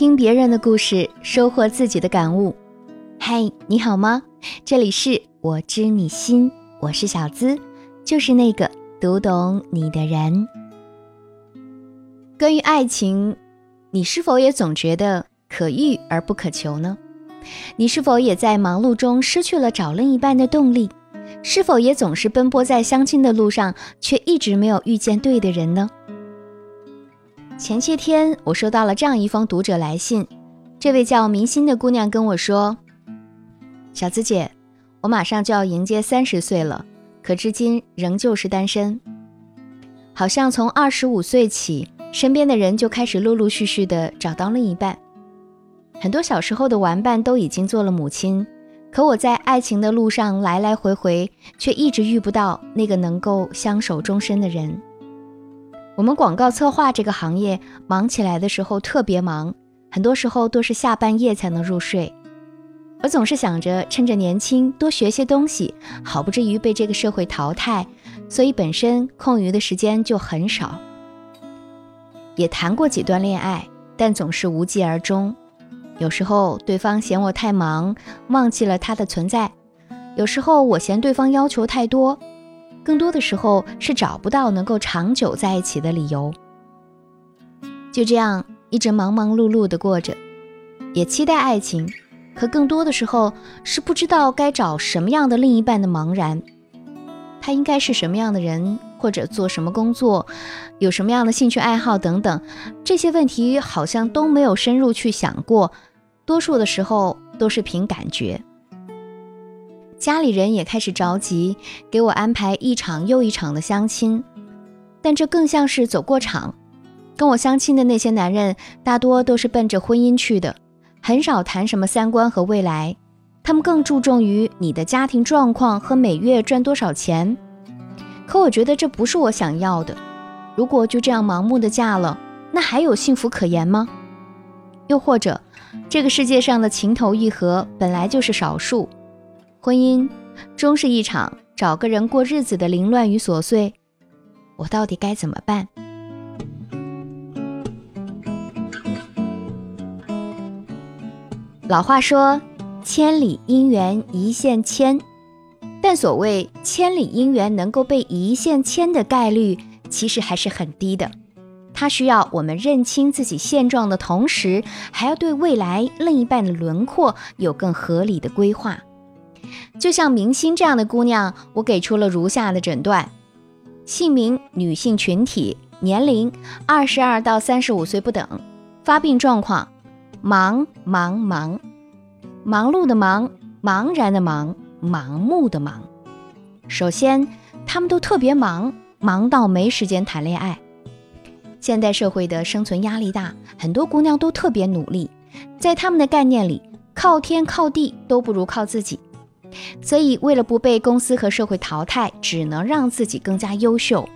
听别人的故事，收获自己的感悟。嗨，你好吗？这里是我知你心，我是小资，就是那个读懂你的人。关于爱情，你是否也总觉得可遇而不可求呢？你是否也在忙碌中失去了找另一半的动力？是否也总是奔波在相亲的路上，却一直没有遇见对的人呢？前些天，我收到了这样一封读者来信。这位叫明心的姑娘跟我说：“小资姐，我马上就要迎接三十岁了，可至今仍旧是单身。好像从二十五岁起，身边的人就开始陆陆续续的找到另一半。很多小时候的玩伴都已经做了母亲，可我在爱情的路上来来回回，却一直遇不到那个能够相守终身的人。”我们广告策划这个行业忙起来的时候特别忙，很多时候都是下半夜才能入睡。我总是想着趁着年轻多学些东西，好不至于被这个社会淘汰，所以本身空余的时间就很少。也谈过几段恋爱，但总是无疾而终。有时候对方嫌我太忙，忘记了他的存在；有时候我嫌对方要求太多。更多的时候是找不到能够长久在一起的理由，就这样一直忙忙碌碌的过着，也期待爱情，可更多的时候是不知道该找什么样的另一半的茫然。他应该是什么样的人，或者做什么工作，有什么样的兴趣爱好等等，这些问题好像都没有深入去想过，多数的时候都是凭感觉。家里人也开始着急，给我安排一场又一场的相亲，但这更像是走过场。跟我相亲的那些男人，大多都是奔着婚姻去的，很少谈什么三观和未来，他们更注重于你的家庭状况和每月赚多少钱。可我觉得这不是我想要的。如果就这样盲目的嫁了，那还有幸福可言吗？又或者，这个世界上的情投意合本来就是少数。婚姻终是一场找个人过日子的凌乱与琐碎，我到底该怎么办？老话说“千里姻缘一线牵”，但所谓千里姻缘能够被一线牵的概率，其实还是很低的。它需要我们认清自己现状的同时，还要对未来另一半的轮廓有更合理的规划。就像明星这样的姑娘，我给出了如下的诊断：姓名女性群体，年龄二十二到三十五岁不等，发病状况忙忙忙，忙碌的忙，茫然的忙，盲目的忙。首先，他们都特别忙，忙到没时间谈恋爱。现代社会的生存压力大，很多姑娘都特别努力，在他们的概念里，靠天靠地都不如靠自己。所以，为了不被公司和社会淘汰，只能让自己更加优秀。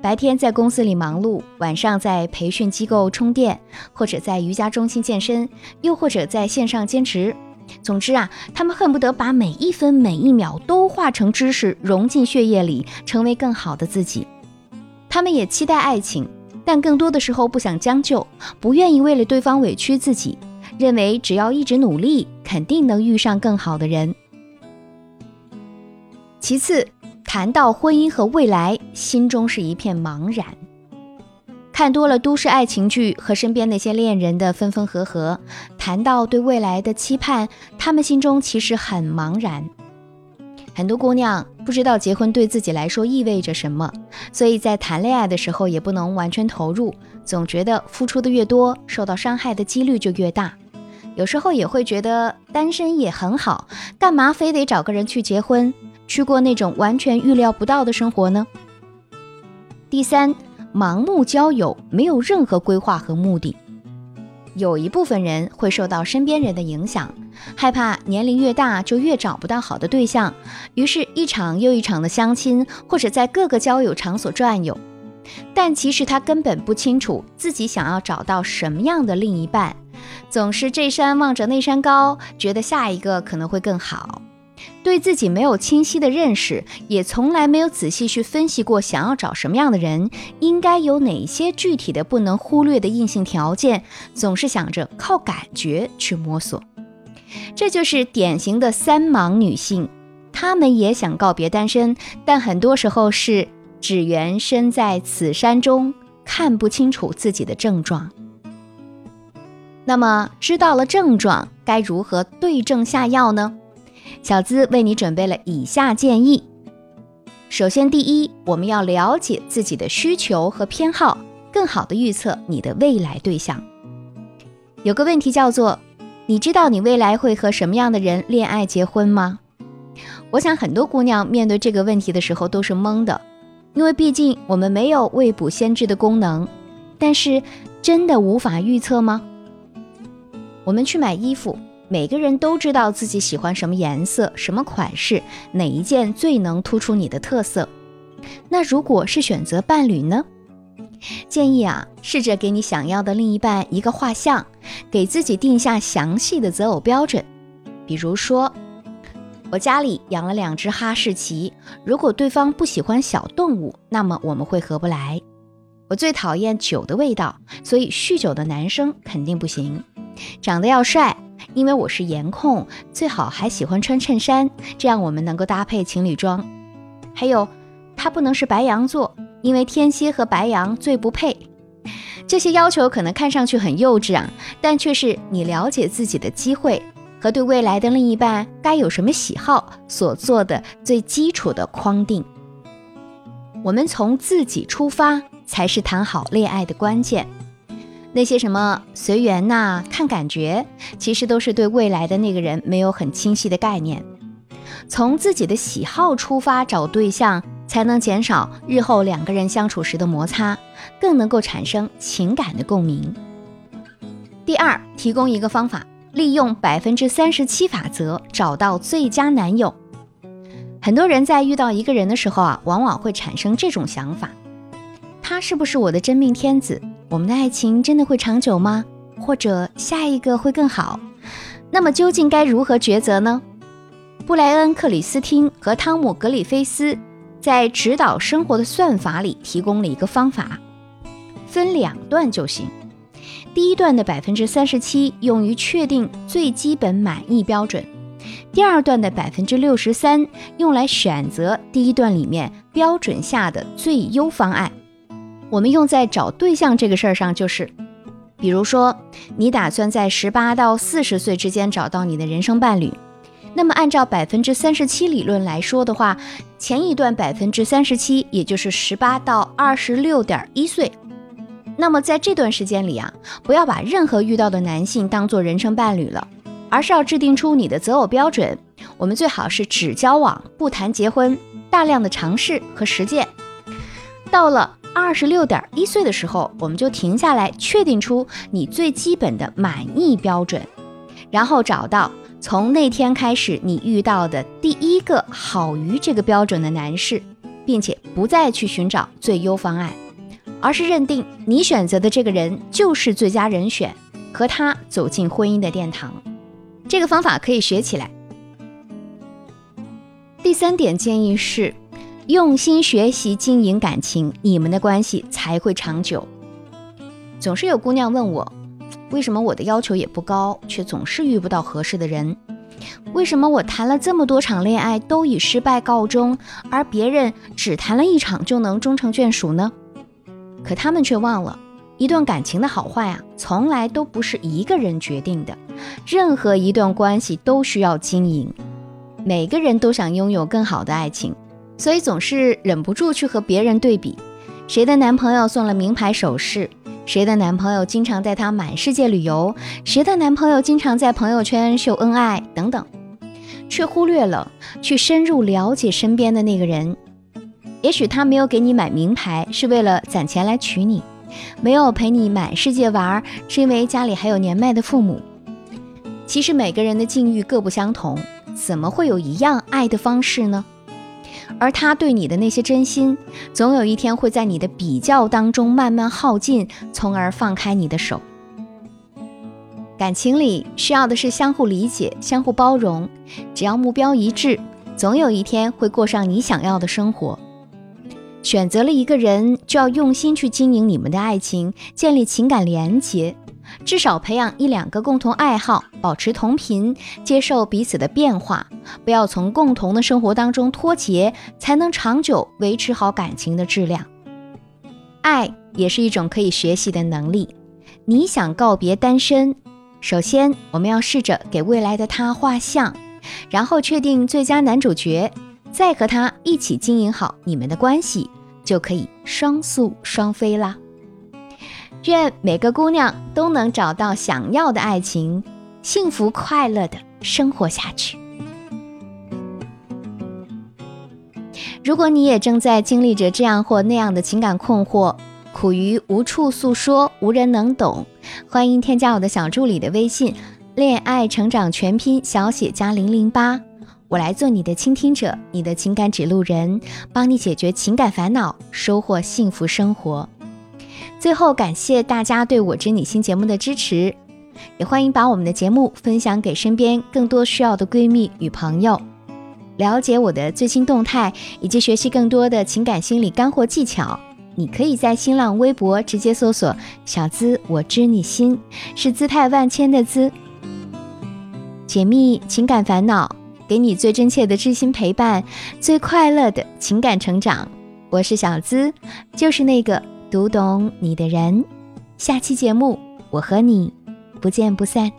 白天在公司里忙碌，晚上在培训机构充电，或者在瑜伽中心健身，又或者在线上兼职。总之啊，他们恨不得把每一分每一秒都化成知识，融进血液里，成为更好的自己。他们也期待爱情，但更多的时候不想将就，不愿意为了对方委屈自己，认为只要一直努力，肯定能遇上更好的人。其次，谈到婚姻和未来，心中是一片茫然。看多了都市爱情剧和身边那些恋人的分分合合，谈到对未来的期盼，他们心中其实很茫然。很多姑娘不知道结婚对自己来说意味着什么，所以在谈恋爱的时候也不能完全投入，总觉得付出的越多，受到伤害的几率就越大。有时候也会觉得单身也很好，干嘛非得找个人去结婚？去过那种完全预料不到的生活呢？第三，盲目交友，没有任何规划和目的。有一部分人会受到身边人的影响，害怕年龄越大就越找不到好的对象，于是，一场又一场的相亲，或者在各个交友场所转悠。但其实他根本不清楚自己想要找到什么样的另一半，总是这山望着那山高，觉得下一个可能会更好。对自己没有清晰的认识，也从来没有仔细去分析过想要找什么样的人，应该有哪些具体的不能忽略的硬性条件，总是想着靠感觉去摸索，这就是典型的三盲女性。她们也想告别单身，但很多时候是只缘身在此山中，看不清楚自己的症状。那么，知道了症状，该如何对症下药呢？小资为你准备了以下建议。首先，第一，我们要了解自己的需求和偏好，更好的预测你的未来对象。有个问题叫做：你知道你未来会和什么样的人恋爱、结婚吗？我想很多姑娘面对这个问题的时候都是懵的，因为毕竟我们没有未卜先知的功能。但是，真的无法预测吗？我们去买衣服，每个人都知道自己喜欢什么颜色、什么款式，哪一件最能突出你的特色。那如果是选择伴侣呢？建议啊，试着给你想要的另一半一个画像，给自己定下详细的择偶标准。比如说，我家里养了两只哈士奇，如果对方不喜欢小动物，那么我们会合不来。我最讨厌酒的味道，所以酗酒的男生肯定不行。长得要帅，因为我是颜控，最好还喜欢穿衬衫，这样我们能够搭配情侣装。还有，他不能是白羊座，因为天蝎和白羊最不配。这些要求可能看上去很幼稚啊，但却是你了解自己的机会和对未来的另一半该有什么喜好所做的最基础的框定。我们从自己出发，才是谈好恋爱的关键。那些什么随缘呐、看感觉，其实都是对未来的那个人没有很清晰的概念。从自己的喜好出发找对象，才能减少日后两个人相处时的摩擦，更能够产生情感的共鸣。第二，提供一个方法，利用百分之三十七法则，找到最佳男友。很多人在遇到一个人的时候啊，往往会产生这种想法：他是不是我的真命天子？我们的爱情真的会长久吗？或者下一个会更好？那么究竟该如何抉择呢？布莱恩·克里斯汀和汤姆·格里菲斯在《指导生活的算法》里提供了一个方法，分两段就行。第一段的百分之三十七用于确定最基本满意标准，第二段的百分之六十三用来选择第一段里面标准下的最优方案。我们用在找对象这个事儿上，就是，比如说，你打算在十八到四十岁之间找到你的人生伴侣，那么按照百分之三十七理论来说的话，前一段百分之三十七，也就是十八到二十六点一岁，那么在这段时间里啊，不要把任何遇到的男性当做人生伴侣了，而是要制定出你的择偶标准。我们最好是只交往不谈结婚，大量的尝试和实践，到了。二十六点一岁的时候，我们就停下来，确定出你最基本的满意标准，然后找到从那天开始你遇到的第一个好于这个标准的男士，并且不再去寻找最优方案，而是认定你选择的这个人就是最佳人选，和他走进婚姻的殿堂。这个方法可以学起来。第三点建议是。用心学习经营感情，你们的关系才会长久。总是有姑娘问我，为什么我的要求也不高，却总是遇不到合适的人？为什么我谈了这么多场恋爱都以失败告终，而别人只谈了一场就能终成眷属呢？可他们却忘了，一段感情的好坏啊，从来都不是一个人决定的。任何一段关系都需要经营，每个人都想拥有更好的爱情。所以总是忍不住去和别人对比，谁的男朋友送了名牌首饰，谁的男朋友经常带她满世界旅游，谁的男朋友经常在朋友圈秀恩爱等等，却忽略了去深入了解身边的那个人。也许他没有给你买名牌，是为了攒钱来娶你；没有陪你满世界玩，是因为家里还有年迈的父母。其实每个人的境遇各不相同，怎么会有一样爱的方式呢？而他对你的那些真心，总有一天会在你的比较当中慢慢耗尽，从而放开你的手。感情里需要的是相互理解、相互包容，只要目标一致，总有一天会过上你想要的生活。选择了一个人，就要用心去经营你们的爱情，建立情感连结，至少培养一两个共同爱好，保持同频，接受彼此的变化，不要从共同的生活当中脱节，才能长久维持好感情的质量。爱也是一种可以学习的能力。你想告别单身，首先我们要试着给未来的他画像，然后确定最佳男主角。再和他一起经营好你们的关系，就可以双宿双飞啦。愿每个姑娘都能找到想要的爱情，幸福快乐的生活下去。如果你也正在经历着这样或那样的情感困惑，苦于无处诉说，无人能懂，欢迎添加我的小助理的微信“恋爱成长全拼小写加零零八”。我来做你的倾听者，你的情感指路人，帮你解决情感烦恼，收获幸福生活。最后，感谢大家对我知你心节目的支持，也欢迎把我们的节目分享给身边更多需要的闺蜜与朋友。了解我的最新动态以及学习更多的情感心理干货技巧，你可以在新浪微博直接搜索“小资我知你心”，是姿态万千的“资”，解密情感烦恼。给你最真切的知心陪伴，最快乐的情感成长。我是小资，就是那个读懂你的人。下期节目，我和你不见不散。